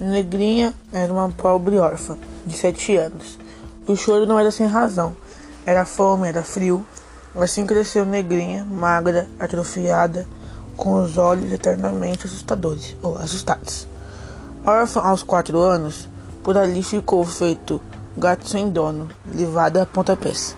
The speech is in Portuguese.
Negrinha era uma pobre órfã de sete anos. O choro não era sem razão. Era fome, era frio. Assim cresceu Negrinha, magra, atrofiada, com os olhos eternamente assustadores ou assustados. Órfã aos quatro anos, por ali ficou feito gato sem dono, levada a pontapés.